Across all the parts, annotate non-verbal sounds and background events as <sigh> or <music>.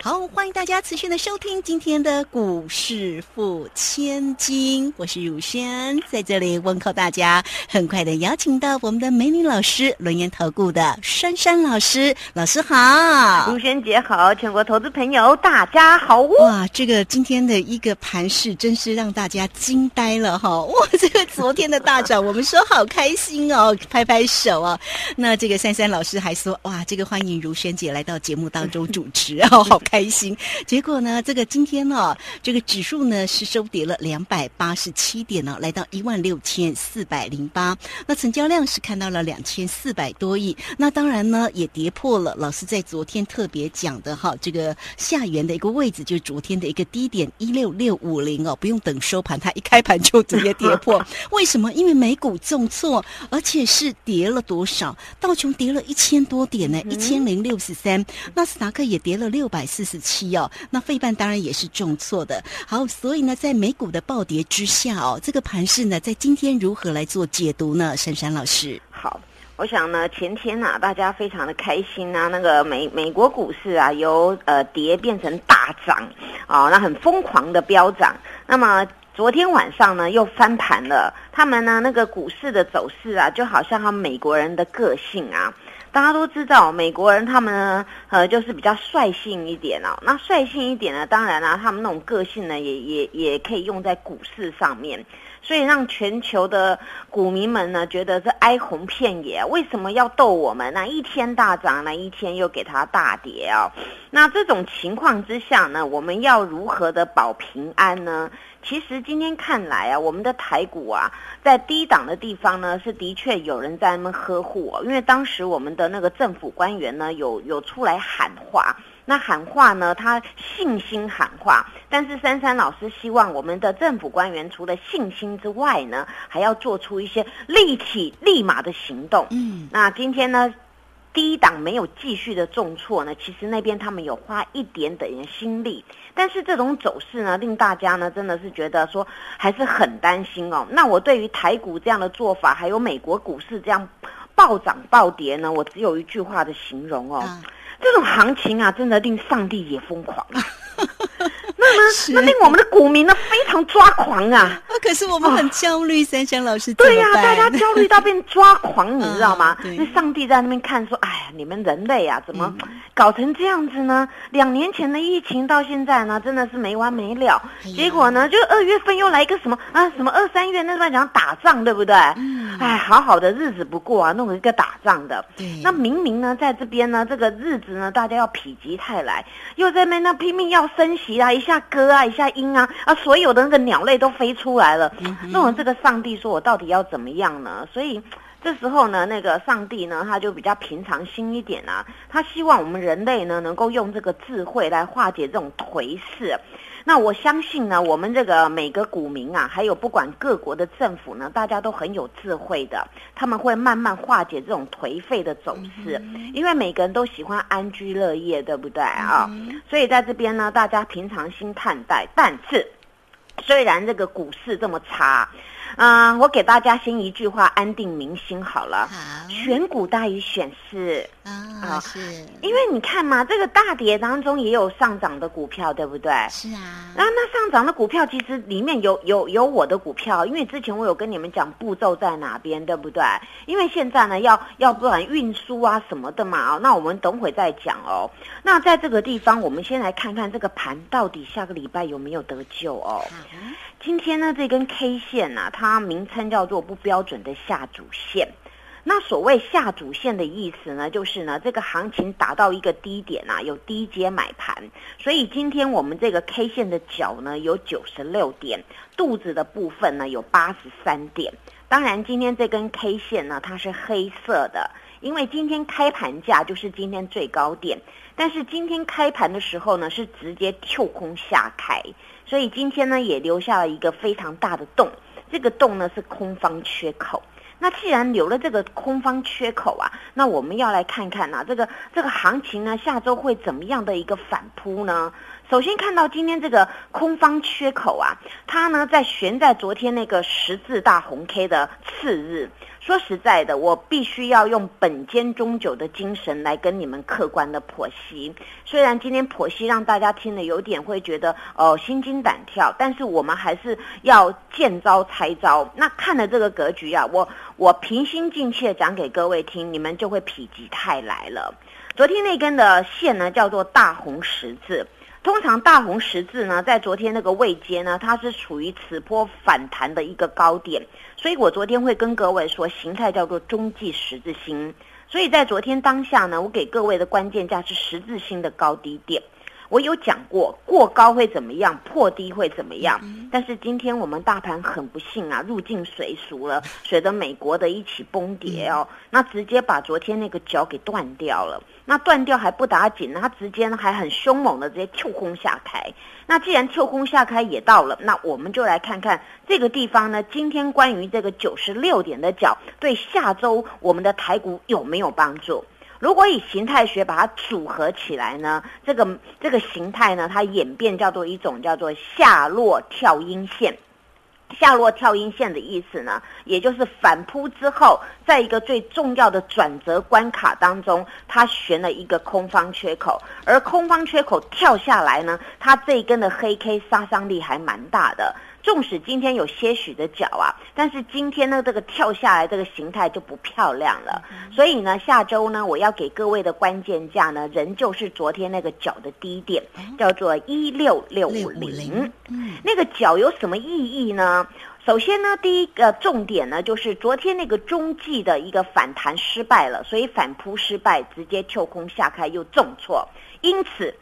好，欢迎大家持续的收听今天的股市付千金，我是汝轩，在这里问候大家。很快的邀请到我们的美女老师，轮研投顾的珊珊老师，老师好，汝轩姐好，全国投资朋友大家好。哇，这个今天的一个盘势真是让大家惊呆了哈！哇，这个昨天的大涨，我们说好开心哦，拍拍手啊。那这个珊珊老师还说，哇，这个欢迎如轩姐来到节目当中主持，哦，好开心。结果呢，这个今天呢，这个指数呢是收跌了两百八十七点呢，来到一万六千四百零八。那成交量是看到了两千四百多亿。那当然呢，也跌破了老师在昨天特别讲的哈，这个下缘的一个位置，就是昨天的一个低点一六六五零哦，不用等收盘，它一开盘就直接跌破。<laughs> 为什么？因为美股重挫，而且是跌了多少？道琼跌了一千多点呢，一千零六十三。纳斯达克也跌了六百四十七哦。那费半当然也是重挫的。好，所以呢，在美股的暴跌之下哦，这个盘势呢，在今天如何来做解读呢？珊珊老师，好，我想呢，前天呐，大家非常的开心啊，那个美美国股市啊，由呃跌变成大涨啊，那很疯狂的飙涨。那么昨天晚上呢，又翻盘了。他们呢，那个股市的走势啊，就好像他们美国人的个性啊。大家都知道，美国人他们呢，呃，就是比较率性一点哦。那率性一点呢，当然啊，他们那种个性呢，也也也可以用在股市上面。所以让全球的股民们呢，觉得是哀鸿遍野。为什么要逗我们？那一天大涨，那一天又给它大跌哦？那这种情况之下呢，我们要如何的保平安呢？其实今天看来啊，我们的台股啊，在低档的地方呢，是的确有人在那边呵护。因为当时我们的那个政府官员呢，有有出来喊话。那喊话呢，他信心喊话。但是珊珊老师希望我们的政府官员除了信心之外呢，还要做出一些立体、立马的行动。嗯，那今天呢，第一档没有继续的重挫呢，其实那边他们有花一点点心力。但是这种走势呢，令大家呢真的是觉得说还是很担心哦。那我对于台股这样的做法，还有美国股市这样暴涨暴跌呢，我只有一句话的形容哦，这种行情啊，真的令上帝也疯狂。<laughs> 那呢？那令我们的股民呢非常抓狂啊！那可是我们很焦虑，三香老师。对呀，大家焦虑到变抓狂，你 <laughs> 知道吗？那上帝在那边看说：“哎呀，你们人类啊，怎么搞成这样子呢？两年前的疫情到现在呢，真的是没完没了。结果呢，就二月份又来一个什么啊？什么二三月那段讲打仗，对不对？哎，好好的日子不过啊，弄一个打仗的。那明明呢，在这边呢，这个日子呢，大家要否极泰来，又在那那拼命要升息啊，一下歌啊，一下音啊，啊，所有的那个鸟类都飞出来了。那我这个上帝说我到底要怎么样呢？所以这时候呢，那个上帝呢，他就比较平常心一点啊，他希望我们人类呢，能够用这个智慧来化解这种颓势。那我相信呢，我们这个每个股民啊，还有不管各国的政府呢，大家都很有智慧的，他们会慢慢化解这种颓废的走势，因为每个人都喜欢安居乐业，对不对啊？所以在这边呢，大家平常心看待。但是，虽然这个股市这么差。嗯，我给大家先一句话，安定民心好了。好，选股大于选市啊，是。因为你看嘛，这个大跌当中也有上涨的股票，对不对？是啊。然后那上涨的股票其实里面有有有我的股票，因为之前我有跟你们讲步骤在哪边，对不对？因为现在呢，要要不然运输啊什么的嘛，哦，那我们等会再讲哦。那在这个地方，我们先来看看这个盘到底下个礼拜有没有得救哦。今天呢，这根 K 线呢，它名称叫做不标准的下主线。那所谓下主线的意思呢，就是呢，这个行情达到一个低点啊，有低阶买盘。所以今天我们这个 K 线的角呢，有九十六点，肚子的部分呢有八十三点。当然，今天这根 K 线呢，它是黑色的，因为今天开盘价就是今天最高点。但是今天开盘的时候呢，是直接跳空下开。所以今天呢，也留下了一个非常大的洞，这个洞呢是空方缺口。那既然留了这个空方缺口啊，那我们要来看看呐、这个这个行情呢，下周会怎么样的一个反扑呢？首先看到今天这个空方缺口啊，它呢在悬在昨天那个十字大红 K 的次日。说实在的，我必须要用本间中久的精神来跟你们客观的剖析。虽然今天剖析让大家听了有点会觉得哦心惊胆跳，但是我们还是要见招拆招。那看了这个格局啊，我我平心静气的讲给各位听，你们就会否极泰来了。昨天那根的线呢，叫做大红十字。通常大红十字呢，在昨天那个位阶呢，它是处于此波反弹的一个高点，所以我昨天会跟各位说，形态叫做中继十字星。所以在昨天当下呢，我给各位的关键价是十字星的高低点。我有讲过，过高会怎么样，破低会怎么样。但是今天我们大盘很不幸啊，入境随俗了，随着美国的一起崩跌哦，那直接把昨天那个脚给断掉了。那断掉还不打紧，它直接呢还很凶猛的直接跳空下开。那既然跳空下开也到了，那我们就来看看这个地方呢，今天关于这个九十六点的角对下周我们的台股有没有帮助？如果以形态学把它组合起来呢，这个这个形态呢，它演变叫做一种叫做下落跳阴线。下落跳阴线的意思呢，也就是反扑之后，在一个最重要的转折关卡当中，它悬了一个空方缺口，而空方缺口跳下来呢，它这一根的黑 K 杀伤力还蛮大的。纵使今天有些许的脚啊，但是今天呢，这个跳下来这个形态就不漂亮了。所以呢，下周呢，我要给各位的关键价呢，仍旧是昨天那个脚的低点，叫做一六六五零。嗯，那个脚有什么意义呢？首先呢，第一个重点呢，就是昨天那个中继的一个反弹失败了，所以反扑失败，直接跳空下开又重挫。因此，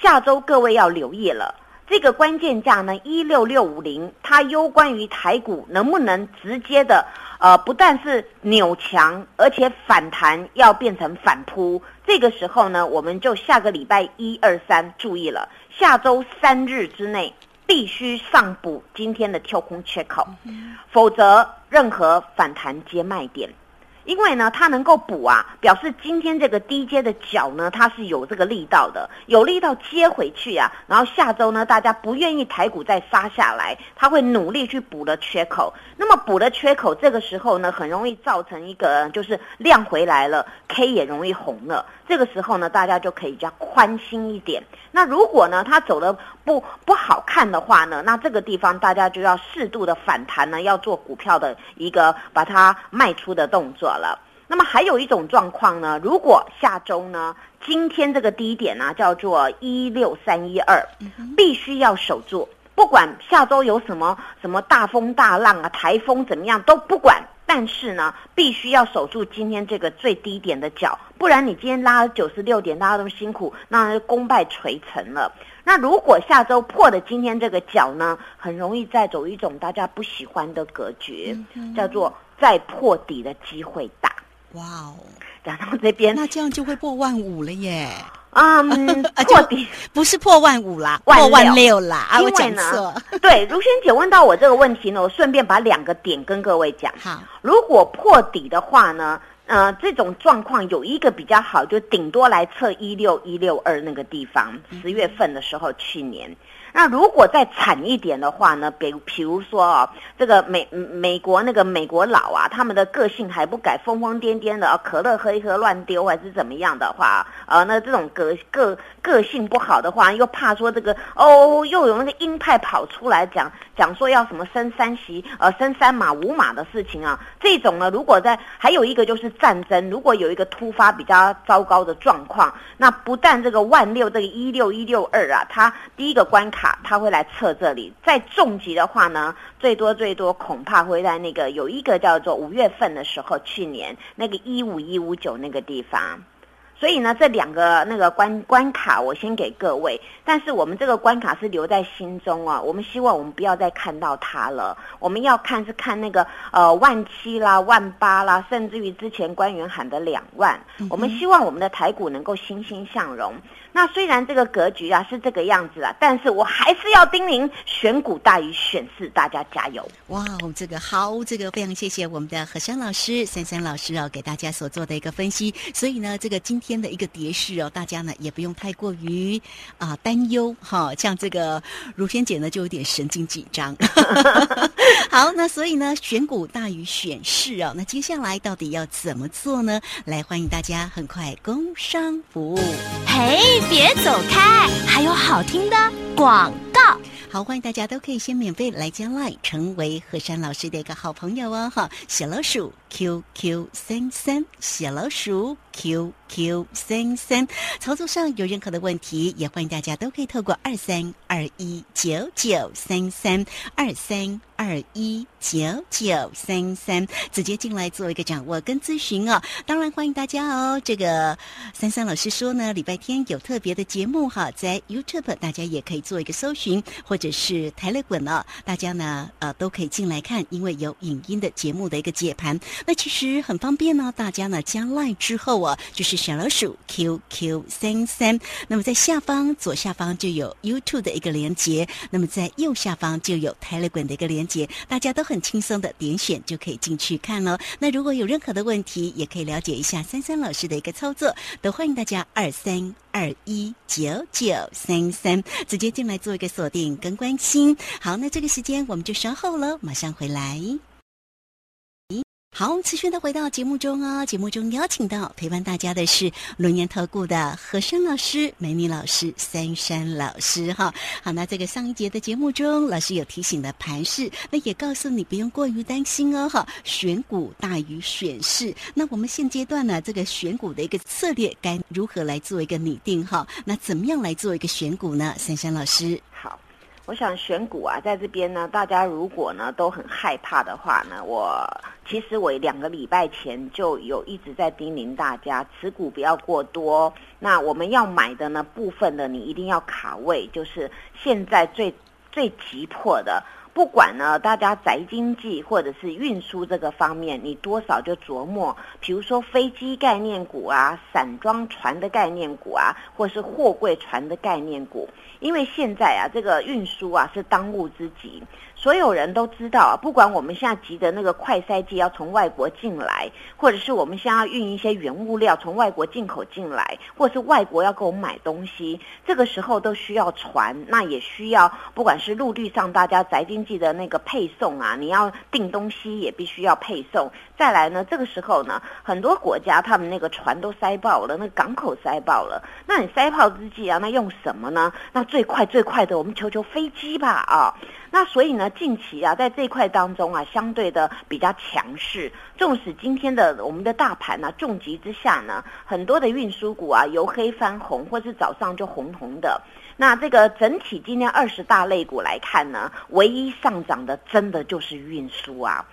下周各位要留意了。这个关键价呢，一六六五零，它攸关于台股能不能直接的，呃，不但是扭强，而且反弹要变成反扑。这个时候呢，我们就下个礼拜一二三注意了，下周三日之内必须上补今天的跳空缺口，否则任何反弹皆卖点。因为呢，它能够补啊，表示今天这个低阶的脚呢，它是有这个力道的，有力道接回去啊。然后下周呢，大家不愿意抬股再杀下来，它会努力去补了缺口。那么补了缺口，这个时候呢，很容易造成一个就是量回来了，K 也容易红了。这个时候呢，大家就可以比较宽心一点。那如果呢，它走的不不好看的话呢，那这个地方大家就要适度的反弹呢，要做股票的一个把它卖出的动作了。那么还有一种状况呢，如果下周呢，今天这个低点呢、叫做一六三一二，必须要守住，不管下周有什么什么大风大浪啊，台风怎么样都不管。但是呢，必须要守住今天这个最低点的角，不然你今天拉九十六点，大家都辛苦，那功败垂成了。那如果下周破了今天这个角呢，很容易再走一种大家不喜欢的格局，叫做再破底的机会大。哇哦，然后这边那这样就会破万五了耶！嗯 <laughs> 啊破底不是破万五啦，万破万六六啦！啊，我因为讲呢错。对，如萱姐问到我这个问题呢，我顺便把两个点跟各位讲。好，如果破底的话呢，呃，这种状况有一个比较好，就顶多来测一六一六二那个地方，十月份的时候，去年。那如果再惨一点的话呢，比比如说哦，这个美美国那个美国佬啊，他们的个性还不改，疯疯癫癫的，啊可乐喝一喝乱丢还是怎么样的话，呃，那这种个个个性不好的话，又怕说这个哦，又有那个鹰派跑出来讲讲说要什么升三席，呃，升三马五马的事情啊，这种呢，如果在还有一个就是战争，如果有一个突发比较糟糕的状况，那不但这个万六这个一六一六二啊，它第一个关卡它会来测这里，再重疾的话呢，最多最多恐怕会在那个有一个叫做五月份的时候，去年那个一五一五九那个地方。所以呢，这两个那个关关卡，我先给各位。但是我们这个关卡是留在心中啊，我们希望我们不要再看到它了。我们要看是看那个呃万七啦、万八啦，甚至于之前官员喊的两万。我们希望我们的台股能够欣欣向荣。那虽然这个格局啊是这个样子啊，但是我还是要叮咛：选股大于选市，大家加油！哇，这个好，这个非常谢谢我们的何山老师、珊珊老师哦，给大家所做的一个分析。所以呢，这个今天的一个跌势哦，大家呢也不用太过于啊担忧哈。像这个如萱姐呢，就有点神经紧张。<laughs> 好，那所以呢，选股大于选市哦。那接下来到底要怎么做呢？来，欢迎大家很快工商服务。嘿。别走开，还有好听的广告。好，欢迎大家都可以先免费来加 line，成为何山老师的一个好朋友哦。哈，小老鼠 QQ 三三，小老鼠 QQ 三三。操作上有任何的问题，也欢迎大家都可以透过二三二一九九三三二三。二一九九三三，直接进来做一个掌握跟咨询哦。当然欢迎大家哦。这个三三老师说呢，礼拜天有特别的节目哈，在 YouTube 大家也可以做一个搜寻，或者是台乐滚哦，大家呢呃都可以进来看，因为有影音的节目的一个解盘。那其实很方便呢，大家呢加 Line 之后啊，就是小老鼠 QQ 三三，那么在下方左下方就有 YouTube 的一个连接，那么在右下方就有台乐滚的一个连接。大家都很轻松的点选就可以进去看了。那如果有任何的问题，也可以了解一下三三老师的一个操作，都欢迎大家二三二一九九三三直接进来做一个锁定跟关心。好，那这个时间我们就稍后了，马上回来。好，我们持续的回到节目中哦。节目中邀请到陪伴大家的是龙年投顾的何山老师、美女老师、三山老师哈。好，那这个上一节的节目中，老师有提醒的盘势，那也告诉你不用过于担心哦哈。选股大于选市，那我们现阶段呢，这个选股的一个策略该如何来做一个拟定哈？那怎么样来做一个选股呢？三山老师。好我想选股啊，在这边呢，大家如果呢都很害怕的话呢，我其实我两个礼拜前就有一直在叮咛大家，持股不要过多。那我们要买的呢部分的，你一定要卡位，就是现在最最急迫的。不管呢，大家宅经济或者是运输这个方面，你多少就琢磨，比如说飞机概念股啊，散装船的概念股啊，或是货柜船的概念股。因为现在啊，这个运输啊是当务之急。所有人都知道啊，不管我们现在急的那个快筛剂要从外国进来，或者是我们现在要运一些原物料从外国进口进来，或者是外国要给我们买东西，这个时候都需要船，那也需要不管是陆地上大家宅经济的那个配送啊，你要订东西也必须要配送。再来呢，这个时候呢，很多国家他们那个船都塞爆了，那港口塞爆了，那你塞爆之际啊，那用什么呢？那最快最快的，我们求求飞机吧啊！那所以呢，近期啊，在这一块当中啊，相对的比较强势。纵使今天的我们的大盘呢，重疾之下呢，很多的运输股啊，由黑翻红，或是早上就红红的。那这个整体今天二十大类股来看呢，唯一上涨的真的就是运输啊。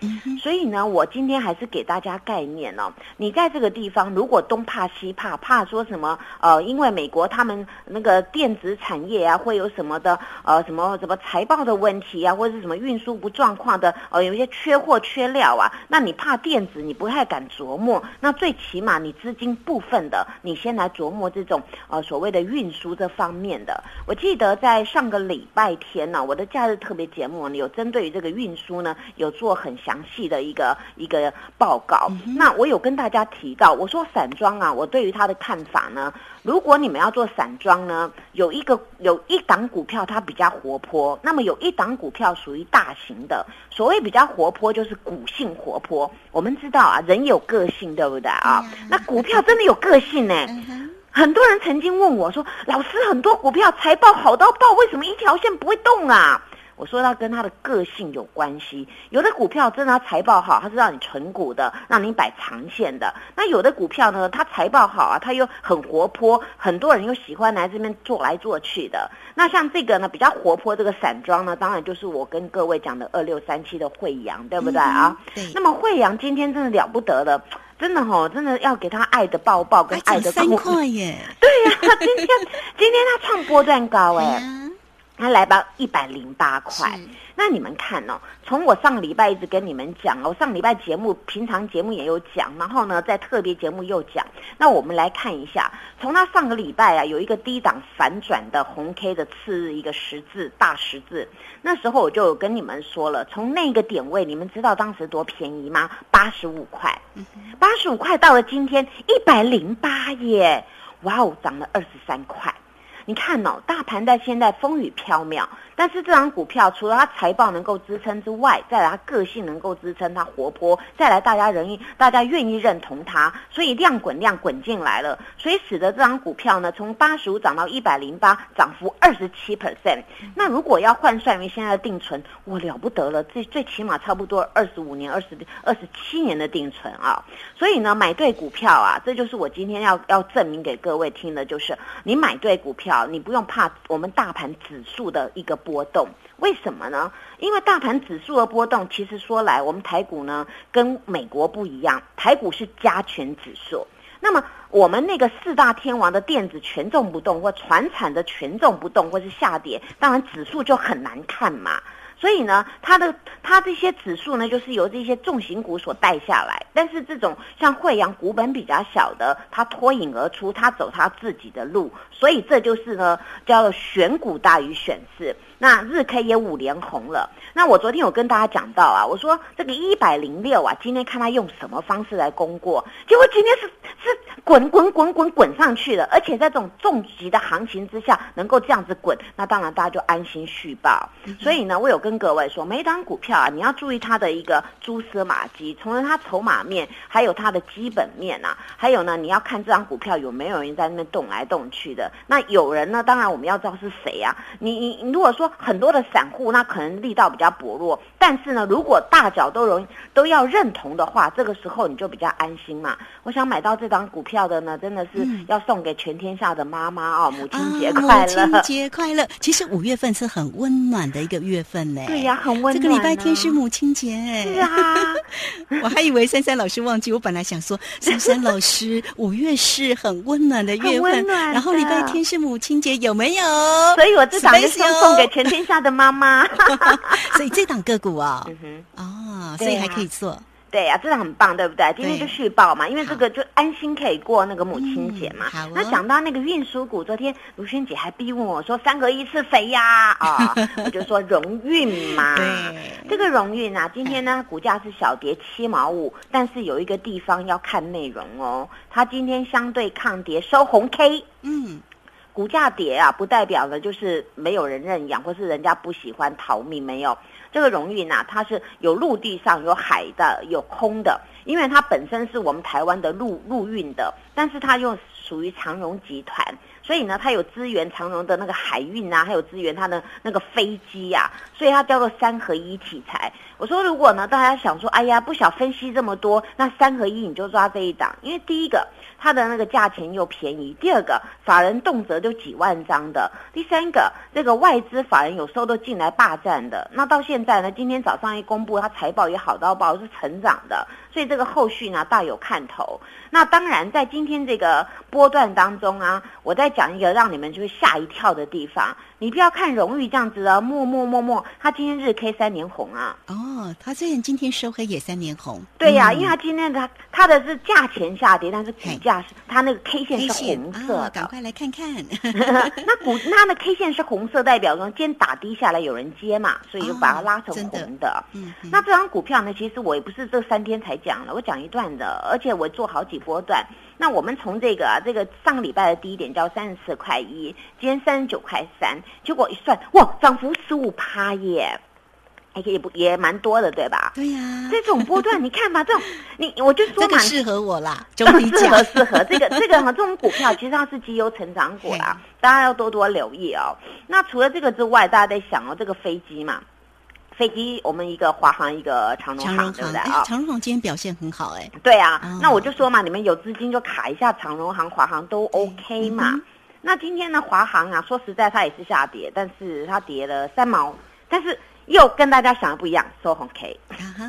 所以呢，我今天还是给大家概念哦。你在这个地方，如果东怕西怕，怕说什么呃，因为美国他们那个电子产业啊，会有什么的呃什么什么财报的问题啊，或者是什么运输不状况的呃，有一些缺货缺料啊，那你怕电子，你不太敢琢磨。那最起码你资金部分的，你先来琢磨这种呃所谓的运输这方面的。我记得在上个礼拜天呢，我的假日特别节目有针对于这个运输呢，有做很详细的一个一个报告。那我有跟大家提到，我说散装啊，我对于它的看法呢，如果你们要做散装呢，有一个有一档股票它比较活泼，那么有一档股票属于大型的。所谓比较活泼，就是股性活泼。我们知道啊，人有个性，对不对啊？那股票真的有个性呢。很多人曾经问我说：“老师，很多股票财报好到爆，为什么一条线不会动啊？”我说它跟它的个性有关系。有的股票真的它财报好，它是让你存股的，让你摆长线的。那有的股票呢，它财报好啊，它又很活泼，很多人又喜欢来这边做来做去的。那像这个呢，比较活泼这个散装呢，当然就是我跟各位讲的二六三七的惠阳，对不对啊？对，那么惠阳今天真的了不得了，真的吼、真的要给他爱的抱抱跟爱的三块耶，<laughs> 对呀、今天今天他创波段高哎、呀他来到一百零八块。那你们看哦，从我上个礼拜一直跟你们讲哦，我上个礼拜节目平常节目也有讲，然后呢在特别节目又讲。那我们来看一下，从他上个礼拜啊有一个低档反转的红 K 的次日一个十字大十字，那时候我就有跟你们说了，从那个点位，你们知道当时多便宜吗？八十五块，八十五块到了今天一百零八耶，哇哦，涨了二十三块。你看呢，大盘在现在风雨飘渺，但是这张股票除了它财报能够支撑之外，再来它个性能够支撑，它活泼，再来大家人，大家愿意认同它，所以量滚量滚进来了，所以使得这张股票呢从八十五涨到一百零八，涨幅二十七 percent。那如果要换算为现在的定存，我了不得了，最最起码差不多二十五年、二十二十七年的定存啊。所以呢，买对股票啊，这就是我今天要要证明给各位听的，就是你买对股票，你不用怕我们大盘指数的一个波波动。为什么呢？因为大盘指数的波动，其实说来，我们台股呢跟美国不一样，台股是加权指数。那么我们那个四大天王的电子权重不动，或船产的权重不动，或是下跌，当然指数就很难看嘛。所以呢，它的它这些指数呢，就是由这些重型股所带下来。但是这种像惠阳股本比较小的，它脱颖而出，它走它自己的路。所以这就是呢，叫做选股大于选市。那日 K 也五连红了。那我昨天有跟大家讲到啊，我说这个一百零六啊，今天看它用什么方式来攻过，结果今天是是滚滚滚滚滚上去了，而且在这种重级的行情之下能够这样子滚，那当然大家就安心续报。所以呢，我有跟各位说，每一档股票啊，你要注意它的一个蛛丝马迹，从它筹码面，还有它的基本面啊，还有呢，你要看这张股票有没有人在那边动来动去的。那有人呢，当然我们要知道是谁啊、你你你如果说很多的散户，那可能力道比较薄弱，但是呢，如果大脚都容易都要认同的话，这个时候你就比较安心嘛。我想买到这张股票的呢，真的是要送给全天下的妈妈哦，母亲节快啊、乐！母亲节快乐！其实五月份是很温暖的一个月份呢。对呀、很温暖、啊。这个礼拜天是母亲节哎。是啊，<laughs> 我还以为珊珊老师忘记，我本来想说珊珊老师五月是很温暖的月份，然后礼拜天是母亲节，有没有？所以我这档就送 Special 送给全天下的妈妈。<laughs> 所以这档个股啊、嗯哼。哦，所以还可以做。对呀、这个很棒，对不对？今天就续报嘛，因为这个就安心可以过那个母亲节嘛。嗯好哦那讲到那个运输股，昨天卢萱姐还逼问我说三合一是谁呀？啊，<laughs> 我就说荣运嘛。对这个荣运啊，今天呢股价是小跌七毛五，但是有一个地方要看内容哦，它今天相对抗跌收红 K。嗯，股价跌啊，不代表呢就是没有人认养，或是人家不喜欢逃命，没有。这个荣誉呢，它是有陆地上、有海的、有空的，因为它本身是我们台湾的陆陆运的，但是它又属于长荣集团，所以呢，它有支援长荣的那个海运啊，还有支援它的那个飞机呀、所以它叫做三合一题材。我说，如果呢大家想说，哎呀，不想分析这么多，那三合一你就抓这一档，因为第一个它的那个价钱又便宜，第二个法人动辄就几万张的，第三个这个外资法人有时候都进来霸占的。那到现在呢，今天早上一公布，它财报也好到爆，是成长的，所以这个后续呢大有看头。那当然，在今天这个波段当中啊，我再讲一个让你们就是吓一跳的地方。你不要看荣誉这样子啊，默默默默，它今天日 K 三年红啊。哦，它虽然今天收黑也三年红，对呀、嗯因为它今天它它的是价钱下跌，但是股价是它那个 K 线是红色。赶快来看看。<laughs> 那股那的 K 线是红色，代表说今天打低下来有人接嘛，所以就把它拉成红的。嗯，嗯那这张股票呢，其实我也不是这三天才讲了，我讲一段的，而且我做好几波段。那我们从这个啊，这个上个礼拜的低点叫三十四块一，今天三十九块三，结果一算，哇，涨幅十五趴耶！哎，也不也蛮多的，对吧？对呀，这种波段，你看吧，这种你我就说嘛，<laughs> 这个适合我啦，中低适合价。适合这个这个哈，这种股票其实它是绩优成长股啦，大家要多多留意哦。那除了这个之外，大家在想哦，这个飞机嘛，飞机我们一个华航，一个长荣航，对不对啊？，长荣航今天表现很好，哎，对啊哦，那我就说嘛，你们有资金就卡一下长荣航、华航都 OK 嘛。嗯那今天呢，华航啊，说实在它也是下跌，但是它跌了三毛，但是又跟大家想的不一样，收红 K。啊哈，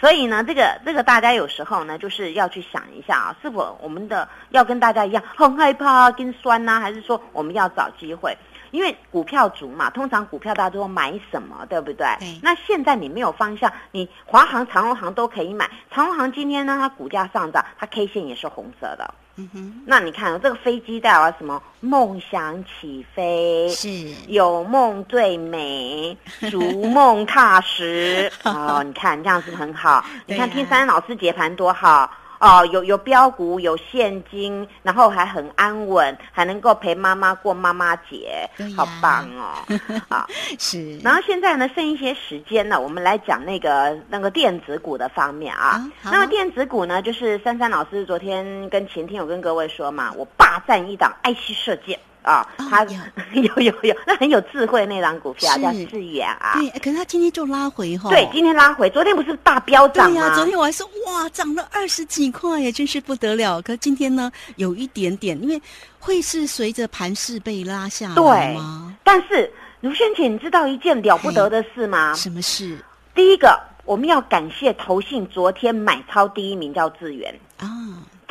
所以呢，这个这个大家有时候呢，就是要去想一下啊，是否我们的要跟大家一样很害怕、跟酸呐、还是说我们要找机会？因为股票族嘛，通常股票大家都买什么，对不对？对那现在你没有方向，你华航、长荣航都可以买。长荣航今天呢，它股价上涨，它 K 线也是红色的。嗯哼，那你看、哦、这个飞机代表了什么？梦想起飞，是，有梦最美，逐梦踏实。<laughs> 哦，你看这样是不是很好？你看对呀听三老师解盘多好。哦，有有标股，有现金，然后还很安稳，还能够陪妈妈过妈妈节，好棒哦！<laughs> 啊，是，然后现在呢，剩一些时间呢，我们来讲那个那个电子股的方面啊。那么电子股呢，就是珊珊老师昨天跟前天有跟各位说嘛，我霸占一档 IC 设计啊，哦它有 <laughs> 有有有，那很有智慧那张股票叫智远啊。对，可是他今天就拉回哈，对，今天拉回，昨天不是大飙涨吗？对呀、昨天我还说哇，涨了二十几块耶，真是不得了。可今天呢，有一点点，因为会是随着盘势被拉下来对吗？但是卢萱姐，你知道一件了不得的事吗？什么事第一个，我们要感谢投信昨天买超第一名叫智源。啊？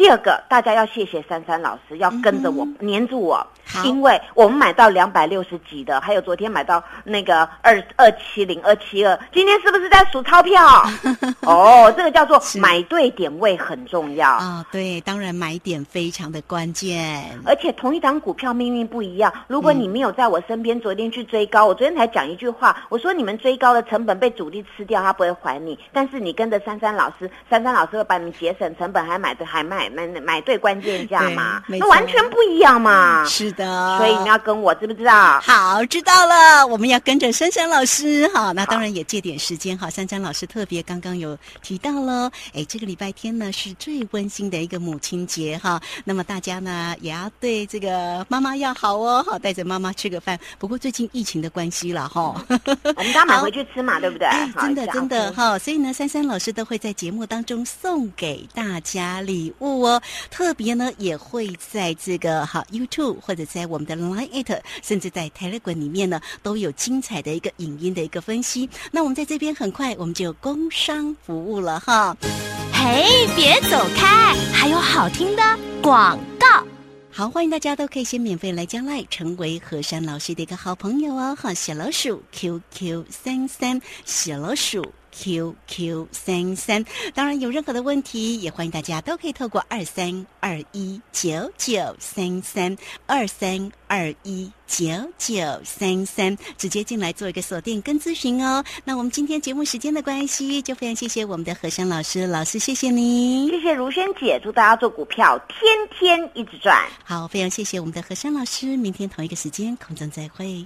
第二个，大家要谢谢珊珊老师，要跟着我，黏住我，因为我们买到两百六十几的，还有昨天买到那个二二七零、二七二，今天是不是在数钞票？<laughs> 哦，这个叫做买对点位很重要。啊，对，当然买点非常的关键。而且同一档股票命运不一样。如果你没有在我身边，昨天去追高，我昨天才讲一句话，我说你们追高的成本被主力吃掉，他不会还你。但是你跟着珊珊老师，珊珊老师会帮你节省成本，还买的还买买买对关键价嘛？那完全不一样嘛。是的，所以你要跟我，知不知道？好，知道了，我们要跟着珊珊老师哈。那当然也借点时间哈。珊珊老师特别刚刚有提到了，哎，这个礼拜天呢是最温馨的一个母亲节哈。那么大家呢也要对这个妈妈要好哦，好带着妈妈吃个饭。不过最近疫情的关系了哈，我们刚买回去吃嘛，<laughs> 对不对？真的真的嗯哈，所以呢，珊珊老师都会在节目当中送给大家礼物哦。特别呢，也会在这个哈 YouTube 或者在我们的 Line It，甚至在 Telegram 里面呢，都有精彩的一个影音的一个分析。那我们在这边很快我们就有工商服务了哈。嘿，别走开，还有好听的广告。好，欢迎大家都可以先免费来加赖，成为和山老师的一个好朋友哦。哈，小老鼠 QQ 三三，小老鼠 QQ 三三。当然，有任何的问题，也欢迎大家都可以透过二三二一九九三三二三二一九九三三直接进来做一个锁定跟咨询哦。那我们今天节目时间的关系，就非常谢谢我们的何山老师，老师谢谢您。谢谢如萱姐，祝大家做股票天天一直赚。好，非常谢谢我们的何山老师，明天同一个时间空中再会。